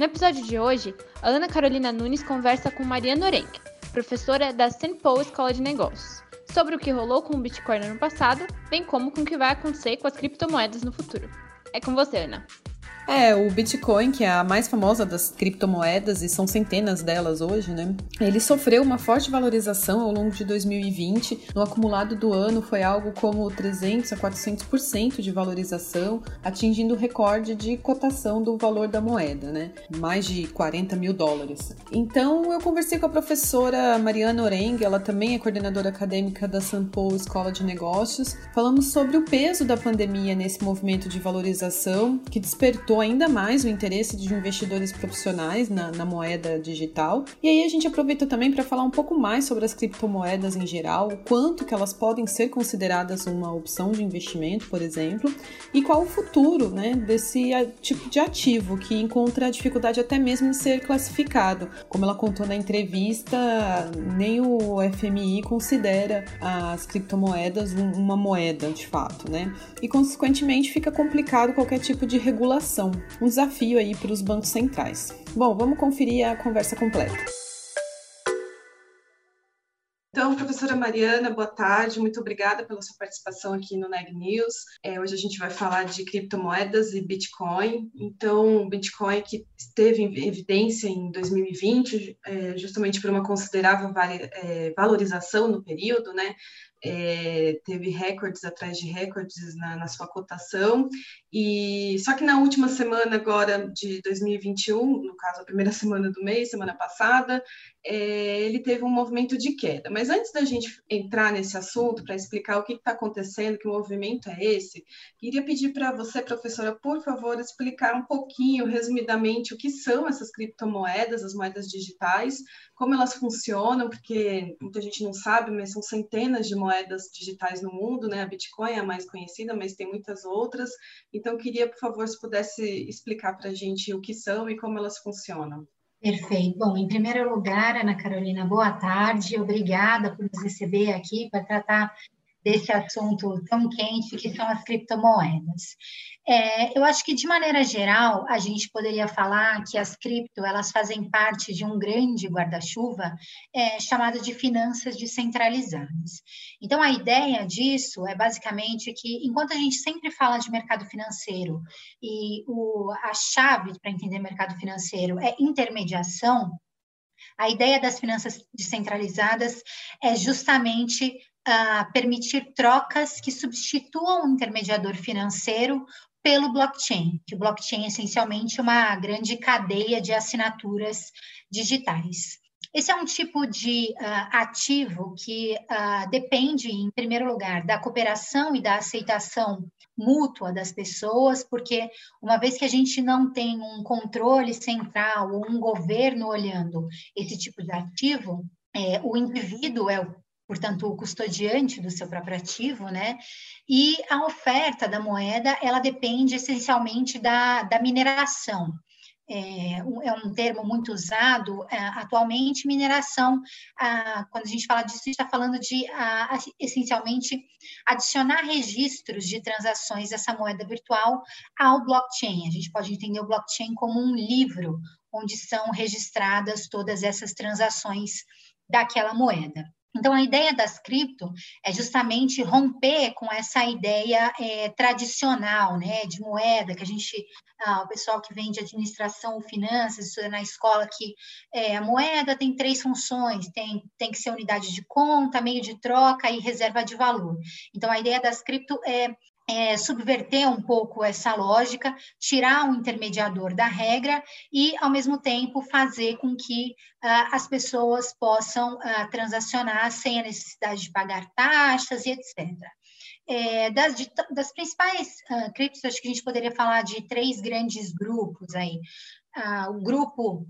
No episódio de hoje, a Ana Carolina Nunes conversa com Mariana Orenck, professora da St. Paul Escola de Negócios, sobre o que rolou com o Bitcoin no ano passado, bem como com o que vai acontecer com as criptomoedas no futuro. É com você, Ana. É, o Bitcoin, que é a mais famosa das criptomoedas, e são centenas delas hoje, né? Ele sofreu uma forte valorização ao longo de 2020. No acumulado do ano foi algo como 300 a 400% de valorização, atingindo o recorde de cotação do valor da moeda, né? Mais de 40 mil dólares. Então eu conversei com a professora Mariana Oreng, ela também é coordenadora acadêmica da Sampo Escola de Negócios. Falamos sobre o peso da pandemia nesse movimento de valorização que despertou ainda mais o interesse de investidores profissionais na, na moeda digital. E aí a gente aproveita também para falar um pouco mais sobre as criptomoedas em geral, o quanto que elas podem ser consideradas uma opção de investimento, por exemplo, e qual o futuro né, desse tipo de ativo que encontra dificuldade até mesmo em ser classificado. Como ela contou na entrevista, nem o FMI considera as criptomoedas uma moeda de fato, né? E consequentemente fica complicado qualquer tipo de regulação um desafio aí para os bancos centrais. Bom, vamos conferir a conversa completa. Então, professora Mariana, boa tarde, muito obrigada pela sua participação aqui no Neg News. É, hoje a gente vai falar de criptomoedas e Bitcoin. Então, o Bitcoin que esteve em evidência em 2020, é, justamente por uma considerável é, valorização no período, né? É, teve recordes atrás de recordes na, na, sua cotação, e só que na última semana agora de 2021, no caso a primeira semana do mês, semana passada, é, ele teve um movimento de queda. Mas antes da gente entrar nesse assunto, para explicar o que está acontecendo, que movimento é esse, queria pedir para você, professora, por favor, explicar um pouquinho, resumidamente, o que são essas criptomoedas, as moedas digitais, como elas funcionam, porque muita gente não sabe, mas são centenas de moedas digitais no mundo, né? A Bitcoin é a mais conhecida, mas tem muitas outras. Então, queria, por favor, se pudesse explicar para a gente o que são e como elas funcionam. Perfeito. Bom, em primeiro lugar, Ana Carolina, boa tarde. Obrigada por nos receber aqui para tratar desse assunto tão quente que são as criptomoedas. É, eu acho que de maneira geral a gente poderia falar que as cripto elas fazem parte de um grande guarda-chuva é, chamado de finanças descentralizadas. Então a ideia disso é basicamente que enquanto a gente sempre fala de mercado financeiro e o, a chave para entender mercado financeiro é intermediação, a ideia das finanças descentralizadas é justamente uh, permitir trocas que substituam o intermediador financeiro pelo blockchain, que o blockchain é essencialmente uma grande cadeia de assinaturas digitais. Esse é um tipo de uh, ativo que uh, depende, em primeiro lugar, da cooperação e da aceitação mútua das pessoas, porque uma vez que a gente não tem um controle central ou um governo olhando esse tipo de ativo, é, o indivíduo é o portanto, o custodiante do seu próprio ativo, né? E a oferta da moeda, ela depende essencialmente da, da mineração. É um, é um termo muito usado é, atualmente, mineração, ah, quando a gente fala disso, a gente está falando de, ah, essencialmente, adicionar registros de transações dessa moeda virtual ao blockchain. A gente pode entender o blockchain como um livro, onde são registradas todas essas transações daquela moeda. Então, a ideia das cripto é justamente romper com essa ideia é, tradicional, né, de moeda, que a gente, ah, o pessoal que vem de administração finanças, estuda na escola, que é, a moeda tem três funções, tem, tem que ser unidade de conta, meio de troca e reserva de valor. Então, a ideia das cripto é é, subverter um pouco essa lógica, tirar o intermediador da regra e, ao mesmo tempo, fazer com que uh, as pessoas possam uh, transacionar sem a necessidade de pagar taxas e etc. É, das, de, das, principais uh, criptos, acho que a gente poderia falar de três grandes grupos aí. a, o grupo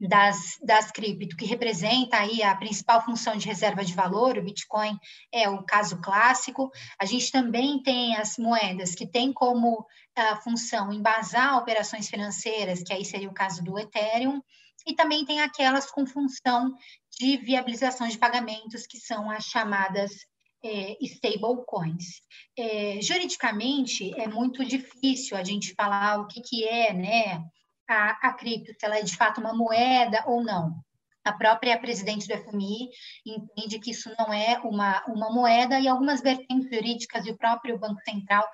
das, das cripto, que representa aí a principal função de reserva de valor, o Bitcoin é o caso clássico. A gente também tem as moedas que têm como uh, função embasar operações financeiras, que aí seria o caso do Ethereum, e também tem aquelas com função de viabilização de pagamentos, que são as chamadas é, stablecoins. É, juridicamente, é muito difícil a gente falar o que, que é né, a, a cripto, se ela é de fato uma moeda ou não. A própria presidente do FMI entende que isso não é uma, uma moeda e algumas vertentes jurídicas e o próprio Banco Central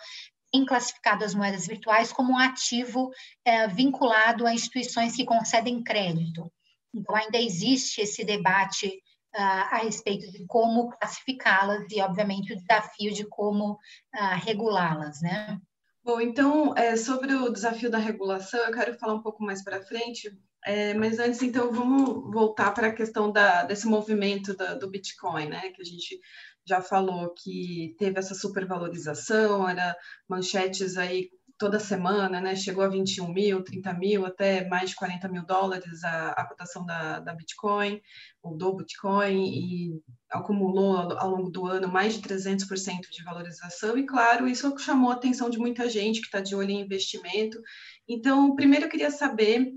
têm classificado as moedas virtuais como um ativo é, vinculado a instituições que concedem crédito. Então, ainda existe esse debate uh, a respeito de como classificá-las e, obviamente, o desafio de como uh, regulá-las, né? Bom, então, é, sobre o desafio da regulação, eu quero falar um pouco mais para frente, é, mas antes, então, vamos voltar para a questão da, desse movimento da, do Bitcoin, né? Que a gente já falou que teve essa supervalorização, era manchetes aí toda semana, né? Chegou a 21 mil, 30 mil, até mais de 40 mil dólares a, a cotação da, da Bitcoin, ou do Bitcoin, e acumulou ao, longo do ano mais de 300% de valorização, e claro, isso chamou a atenção de muita gente que está de olho em investimento. Então, primeiro eu queria saber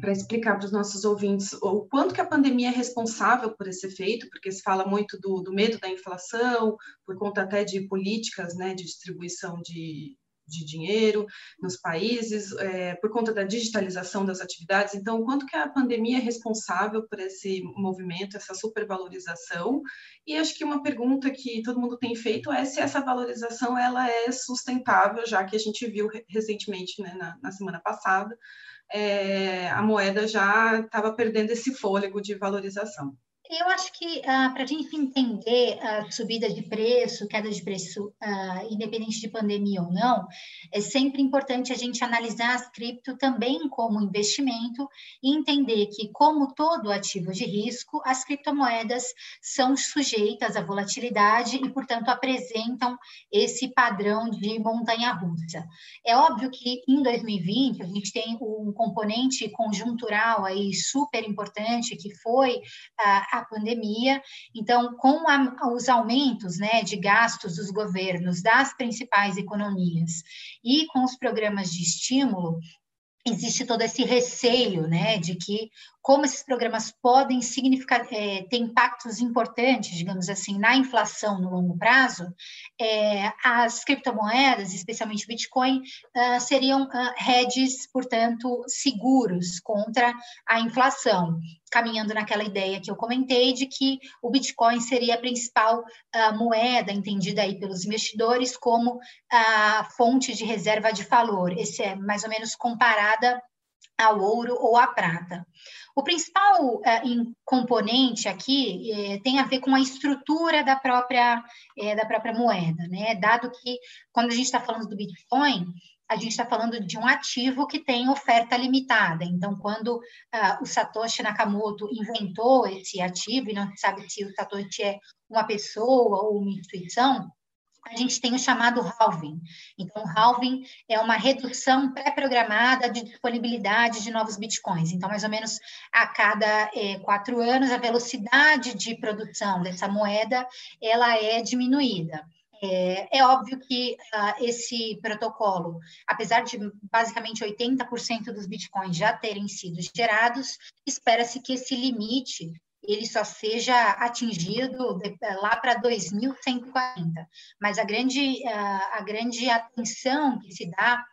para explicar para os nossos ouvintes o quanto que a pandemia é responsável por esse efeito, porque se fala muito do, do medo da inflação, por conta até de políticas né, de distribuição de, de dinheiro nos países, é, por conta da digitalização das atividades. Então, quanto que a pandemia é responsável por esse movimento, essa supervalorização? E acho que uma pergunta que todo mundo tem feito é se essa valorização ela é sustentável, já que a gente viu recentemente, né, na, na semana passada, é, a moeda já estava perdendo esse fôlego de valorização. Eu acho que ah, para a gente entender a subida de preço, queda de preço, ah, independente de pandemia ou não, é sempre importante a gente analisar as cripto também como investimento e entender que, como todo ativo de risco, as criptomoedas são sujeitas à volatilidade e, portanto, apresentam esse padrão de montanha-russa. É óbvio que em 2020 a gente tem um componente conjuntural aí super importante que foi a a pandemia. Então, com a, os aumentos né, de gastos dos governos das principais economias e com os programas de estímulo, existe todo esse receio, né, de que como esses programas podem significar é, ter impactos importantes, digamos assim, na inflação no longo prazo, é, as criptomoedas, especialmente o Bitcoin, uh, seriam uh, hedges, portanto, seguros contra a inflação, caminhando naquela ideia que eu comentei de que o Bitcoin seria a principal uh, moeda entendida aí pelos investidores como a fonte de reserva de valor. Esse é mais ou menos comparada ao ouro ou à prata. O principal é, componente aqui é, tem a ver com a estrutura da própria, é, da própria moeda, né? Dado que, quando a gente está falando do Bitcoin, a gente está falando de um ativo que tem oferta limitada. Então, quando uh, o Satoshi Nakamoto inventou esse ativo, e não se sabe se o Satoshi é uma pessoa ou uma instituição, a gente tem o chamado halving. Então, o halving é uma redução pré-programada de disponibilidade de novos bitcoins. Então, mais ou menos a cada é, quatro anos, a velocidade de produção dessa moeda ela é diminuída. É, é, óbvio que uh, esse protocolo, apesar de basicamente 80% dos bitcoins já terem sido gerados, espera-se que esse limite ele só seja atingido lá para 2140. Mas a grande, a grande atenção que se dá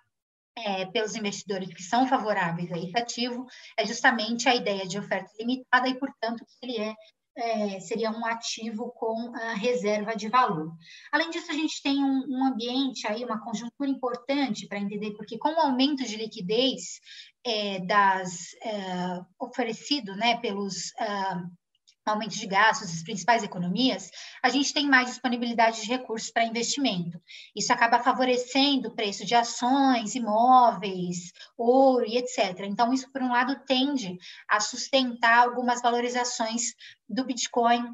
é, pelos investidores que são favoráveis a esse ativo é justamente a ideia de oferta limitada e, portanto, que ele é, é seria um ativo com reserva de valor. Além disso, a gente tem um, um ambiente aí, uma conjuntura importante para entender, porque com o aumento de liquidez é, das oferecido né, pelos ah, aumento de gastos das principais economias, a gente tem mais disponibilidade de recursos para investimento. Isso acaba favorecendo o preço de ações, imóveis, ouro e etc. Então, isso, por um lado, tende a sustentar algumas valorizações do Bitcoin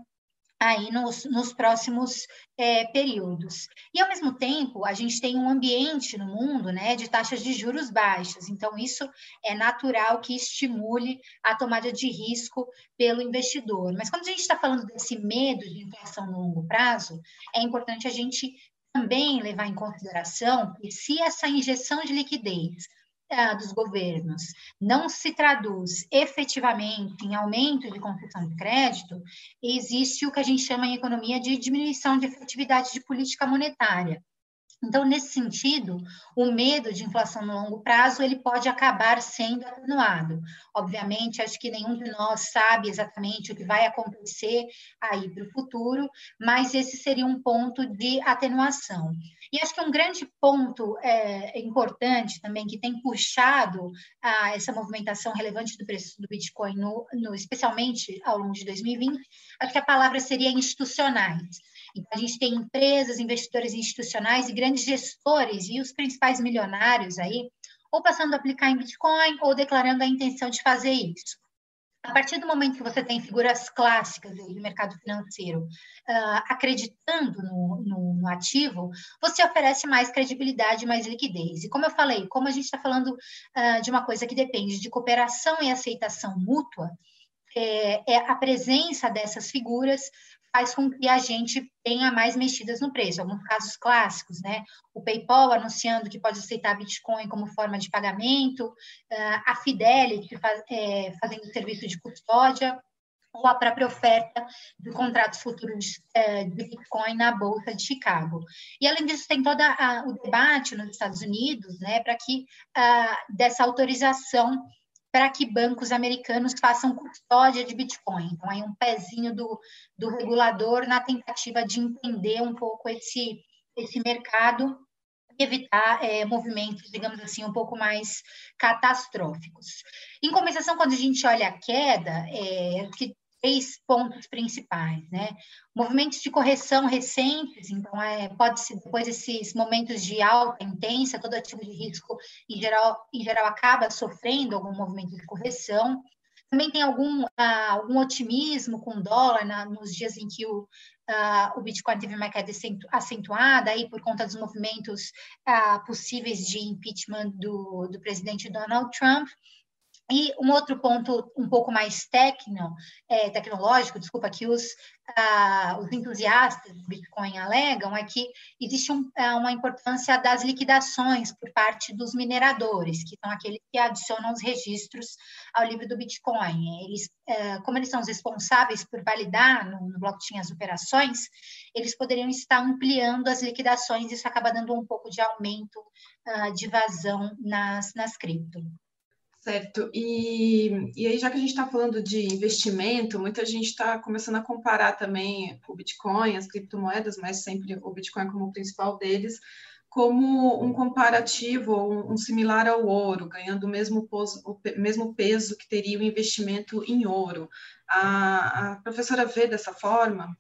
aí nos, nos próximos é, períodos. E, ao mesmo tempo, a gente tem um ambiente no mundo né, de taxas de juros baixas, então isso é natural que estimule a tomada de risco pelo investidor. Mas quando a gente está falando desse medo de inflação no longo prazo, é importante a gente também levar em consideração que se essa injeção de liquidez dos governos não se traduz efetivamente em aumento de concessão de crédito, existe o que a gente chama em economia de diminuição de efetividade de política monetária. Então, nesse sentido, o medo de inflação no longo prazo ele pode acabar sendo atenuado. Obviamente, acho que nenhum de nós sabe exatamente o que vai acontecer aí para o futuro, mas esse seria um ponto de atenuação. E acho que um grande ponto é, importante também que tem puxado a, essa movimentação relevante do preço do Bitcoin, no, no, especialmente ao longo de 2020, acho que a palavra seria institucionais. Então, a gente tem empresas, investidores institucionais e grandes gestores e os principais milionários aí, ou passando a aplicar em Bitcoin ou declarando a intenção de fazer isso. A partir do momento que você tem figuras clássicas do mercado financeiro uh, acreditando no, no, no, ativo, você oferece mais credibilidade, mais liquidez. E como eu falei, como a gente está falando uh, de uma coisa que depende de cooperação e aceitação mútua, é, é, a presença dessas figuras faz com que a gente tenha mais mexidas no preço. Alguns casos clássicos, né? O PayPal anunciando que pode aceitar Bitcoin como forma de pagamento, ah, a Fidelity faz, é, fazendo serviço de custódia, ou a própria oferta de contratos futuros é, de Bitcoin na Bolsa de Chicago. E, além disso, tem todo o debate nos Estados Unidos né, para que uh, dessa autorização para que bancos americanos façam custódia de Bitcoin. Então, aí um pezinho do, do regulador na tentativa de entender um pouco esse, esse mercado e evitar é, movimentos, digamos assim, um pouco mais catastróficos. Em compensação, quando a gente olha a queda, é, que três pontos principais, né? Movimentos de correção recentes, então é, pode ser depois desses momentos de alta intensa, todo ativo de risco em geral, em geral acaba sofrendo algum movimento de correção. Também tem algum, ah, algum otimismo com dólar na, nos dias em que o, ah, o Bitcoin teve uma queda acentuada aí por conta dos movimentos ah, possíveis de impeachment do, do presidente Donald Trump. E um outro ponto um pouco mais é, tecnológico, desculpa, que os, os entusiastas do Bitcoin alegam é que existe um, é, uma importância das liquidações por parte dos mineradores, que são aqueles que adicionam os registros ao livro do Bitcoin. Eles, é, como eles são os responsáveis por validar no, no blockchain as operações, eles poderiam estar ampliando as liquidações, isso acaba dando um pouco de aumento ah, de vazão nas, nas cripto. Certo. E, e aí, já que a gente está falando de investimento, muita gente está começando a comparar também o Bitcoin, as criptomoedas, mas sempre o Bitcoin como o principal deles, como um comparativo, um, um similar ao ouro, ganhando o mesmo, poso, o mesmo peso que teria o investimento em ouro. A, a professora vê dessa forma?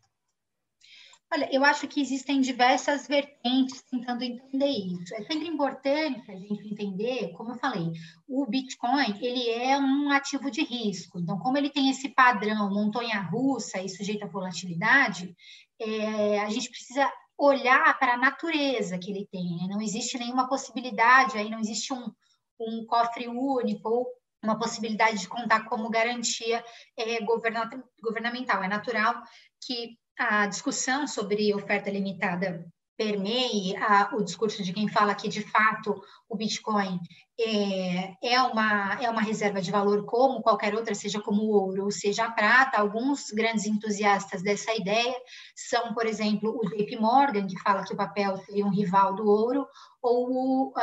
Olha, eu acho que existem diversas vertentes tentando entender isso. É sempre importante a gente entender, como eu falei, o Bitcoin ele é um ativo de risco. Então, como ele tem esse padrão montanha-russa e sujeito à volatilidade, é, a gente precisa olhar para a natureza que ele tem. Né? Não existe nenhuma possibilidade, aí não existe um, um cofre único ou uma possibilidade de contar como garantia é, governamental. É natural que a discussão sobre oferta limitada permeie a, o discurso de quem fala que, de fato, o Bitcoin é, é, uma, é uma reserva de valor como qualquer outra, seja como o ouro ou seja a prata. Alguns grandes entusiastas dessa ideia são, por exemplo, o JP Morgan, que fala que o papel seria um rival do ouro, ou uh,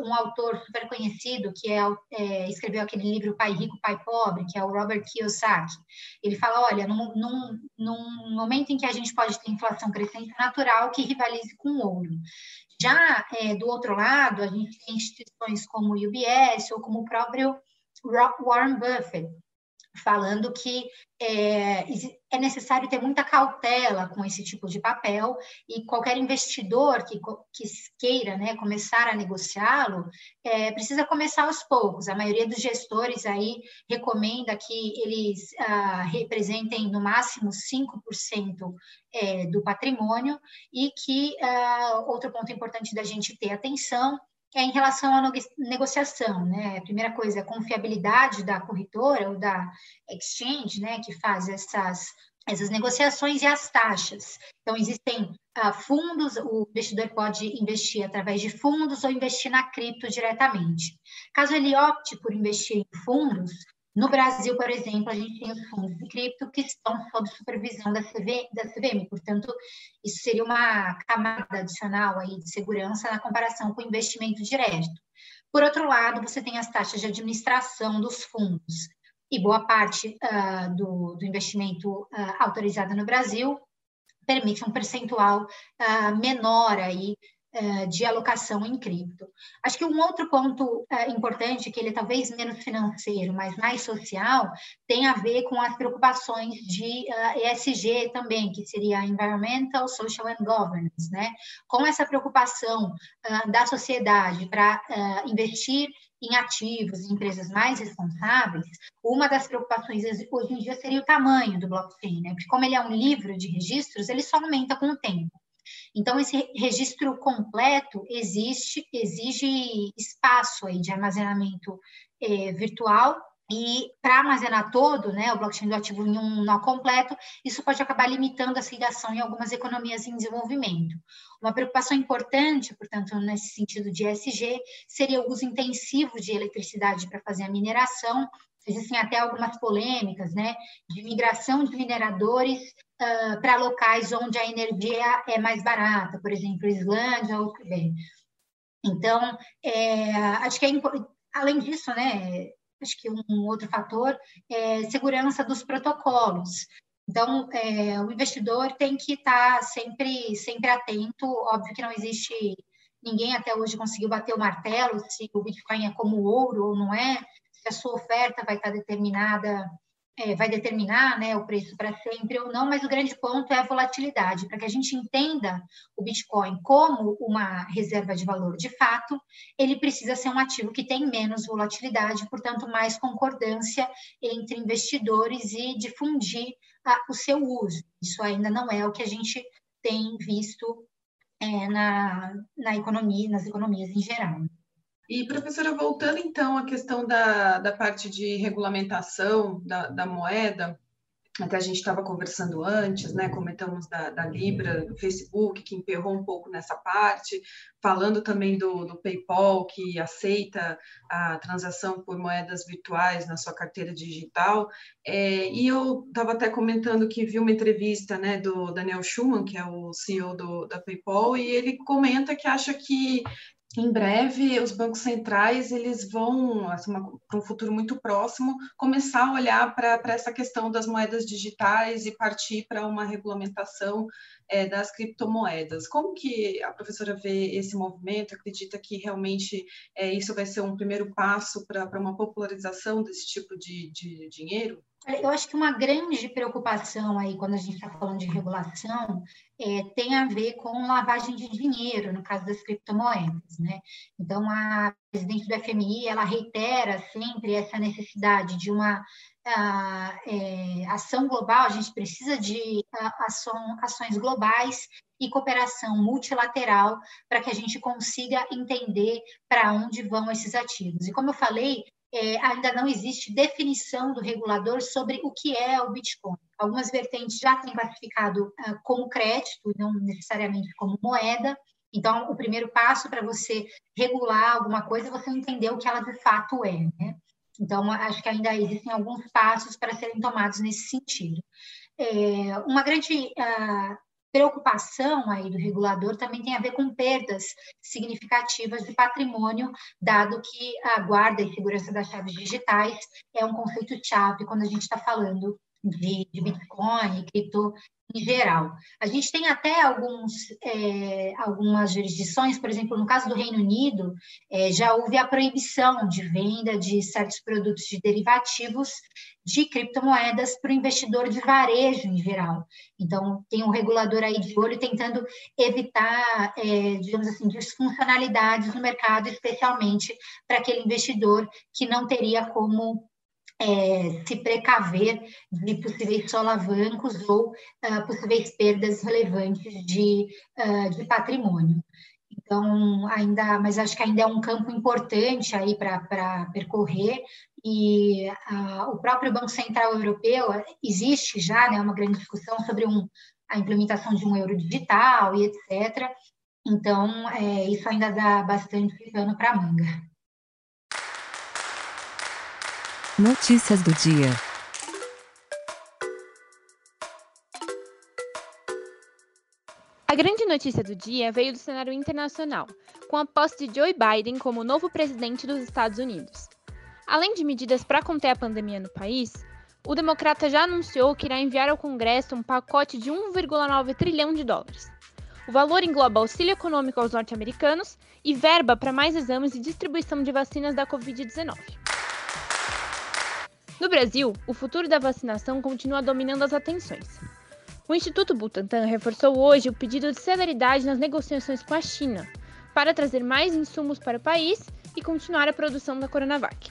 um, um, autor super conhecido que é, é, escreveu aquele livro Pai Rico, Pai Pobre, que é o Robert Kiyosaki. Ele fala, olha, num, num, num momento em que a gente pode ter inflação crescente, é natural que rivalize com o ouro. Já é, do outro lado, a gente tem instituições como o UBS ou como o próprio Warren Buffett, falando que é, é, necessário ter muita cautela com esse tipo de papel e qualquer investidor que, que queira né, começar a negociá-lo é, precisa começar aos poucos. A maioria dos gestores aí recomenda que eles ah, representem no máximo 5% é, do patrimônio e que ah, outro ponto importante da gente ter atenção é em relação à negociação, né? A primeira coisa é a confiabilidade da corretora ou da exchange, né, que faz essas essas negociações e as taxas. Então, existem uh, fundos, o investidor pode investir através de fundos ou investir na cripto diretamente. Caso ele opte por investir em fundos, no Brasil, por exemplo, a gente tem os fundos de cripto que estão sob supervisão da, CV, da CVM, portanto, isso seria uma camada adicional aí de segurança na comparação com o investimento direto. Por outro lado, você tem as taxas de administração dos fundos, e boa parte uh, do, do, investimento uh, autorizado no Brasil permite um percentual uh, menor aí de alocação em cripto. Acho que um outro ponto uh, importante, que ele é talvez menos financeiro, mas mais social, tem a ver com as preocupações de uh, eh, ESG também, que seria Environmental, Social and Governance, né? Com essa preocupação da sociedade para investir em ativos, em empresas mais responsáveis, uma das preocupações hoje em dia seria o tamanho do blockchain, né? Porque como ele é um livro de registros, ele só aumenta com o tempo. Então, esse registro completo existe, exige espaço aí de armazenamento é, virtual e para armazenar todo, né, o blockchain do ativo em um nó completo, isso pode acabar limitando a ligação em algumas economias em desenvolvimento. Uma preocupação importante, portanto, nesse sentido de ESG, seria o uso intensivo de eletricidade para fazer a mineração. Existem até algumas polêmicas, né, de migração de mineradores uh, para locais onde a energia é mais barata, por exemplo, Islândia ou Quebec. Então, é, acho que é além disso, né, acho que um outro fator é segurança dos protocolos. Então, é, o investidor tem que estar sempre, sempre atento. Óbvio que não existe ninguém até hoje conseguiu bater o martelo se o Bitcoin é como ouro ou não é, a sua oferta vai estar determinada é, vai determinar né, o preço para sempre ou não, mas o grande ponto é a volatilidade. Para que a gente entenda o Bitcoin como uma reserva de valor de fato, ele precisa ser um ativo que tem menos volatilidade, portanto, mais concordância entre investidores e difundir a, o seu uso. Isso ainda não é o que a gente tem visto é, na, na economia, nas economias em geral. E, professora, voltando então à questão da, da parte de regulamentação da, da moeda, até a gente estava conversando antes, né? Comentamos da, da, Libra, do Facebook, que emperrou um pouco nessa parte, falando também do, do, PayPal, que aceita a transação por moedas virtuais na sua carteira digital. É, e eu estava até comentando que vi uma entrevista né, do Daniel Schumann, que é o CEO do, da PayPal, e ele comenta que acha que em breve os bancos centrais eles vão, assim, para um futuro muito próximo, começar a olhar para essa questão das moedas digitais e partir para uma regulamentação é, das criptomoedas. Como que a professora vê esse movimento? Acredita que realmente é, isso vai ser um primeiro passo para uma popularização desse tipo de, de dinheiro? Eu acho que uma grande preocupação aí, quando a gente está falando de regulação, é, tem a ver com lavagem de dinheiro, no caso das criptomoedas, né? Então, a presidente do FMI, ela reitera sempre essa necessidade de uma a, é, ação global, a gente precisa de a, ação, ações globais e cooperação multilateral para que a gente consiga entender para onde vão esses ativos. E como eu falei, é, ainda não existe definição do regulador sobre o que é o Bitcoin. Algumas vertentes já têm classificado uh, como crédito, não necessariamente como moeda. Então, o primeiro passo para você regular alguma coisa é você entender o que ela de fato é. Né? Então, acho que ainda existem alguns passos para serem tomados nesse sentido. É, uma grande uh, preocupação aí do regulador também tem a ver com perdas significativas de patrimônio, dado que a guarda e segurança das chaves digitais é um conceito-chave quando a gente está falando de, de Bitcoin, cripto em geral. A gente tem até alguns, é, algumas jurisdições, por exemplo, no caso do Reino Unido, é, já houve a proibição de venda de certos produtos de derivativos de criptomoedas para o investidor de varejo em geral. Então, tem um regulador aí de olho tentando evitar, é, digamos assim, disfuncionalidades no mercado, especialmente para aquele investidor que não teria como é, se precaver de possíveis solavancos ou uh, possíveis perdas relevantes de, uh, de patrimônio. Então, ainda, mas acho que ainda é um campo importante aí para percorrer e uh, o próprio Banco Central Europeu existe já, né, uma grande discussão sobre um, a implementação de um euro digital e etc. Então, é, isso ainda dá bastante pano para manga. Notícias do dia. A grande notícia do dia veio do cenário internacional, com a posse de Joe Biden como novo presidente dos Estados Unidos. Além de medidas para conter a pandemia no país, o democrata já anunciou que irá enviar ao Congresso um pacote de 1,9 trilhão de dólares. O valor engloba auxílio econômico aos norte-americanos e verba para mais exames e distribuição de vacinas da Covid-19. No Brasil, o futuro da vacinação continua dominando as atenções. O Instituto Butantan reforçou hoje o pedido de celeridade nas negociações com a China, para trazer mais insumos para o país e continuar a produção da Coronavac.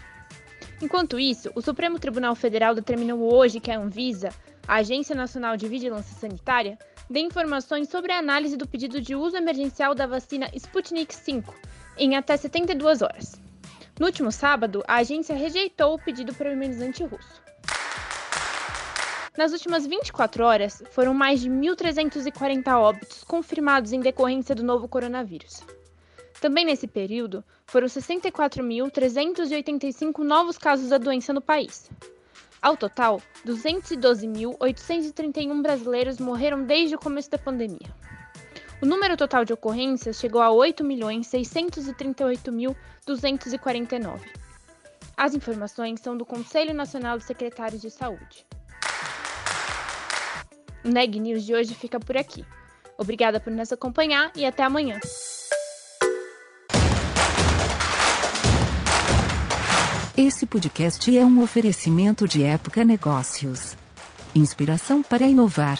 Enquanto isso, o Supremo Tribunal Federal determinou hoje que a Anvisa, a Agência Nacional de Vigilância Sanitária, dê informações sobre a análise do pedido de uso emergencial da vacina Sputnik V em até 72 horas. No último sábado, a agência rejeitou o pedido para o imunizante russo. Nas últimas 24 horas, foram mais de 1.340 óbitos confirmados em decorrência do novo coronavírus. Também nesse período, foram 64.385 novos casos da doença no país. Ao total, 212.831 brasileiros morreram desde o começo da pandemia. O número total de ocorrências chegou a 8.638.249. As informações são do Conselho Nacional de Secretários de Saúde. O Neg News de hoje fica por aqui. Obrigada por nos acompanhar e até amanhã. Esse podcast é um oferecimento de Época Negócios. Inspiração para inovar.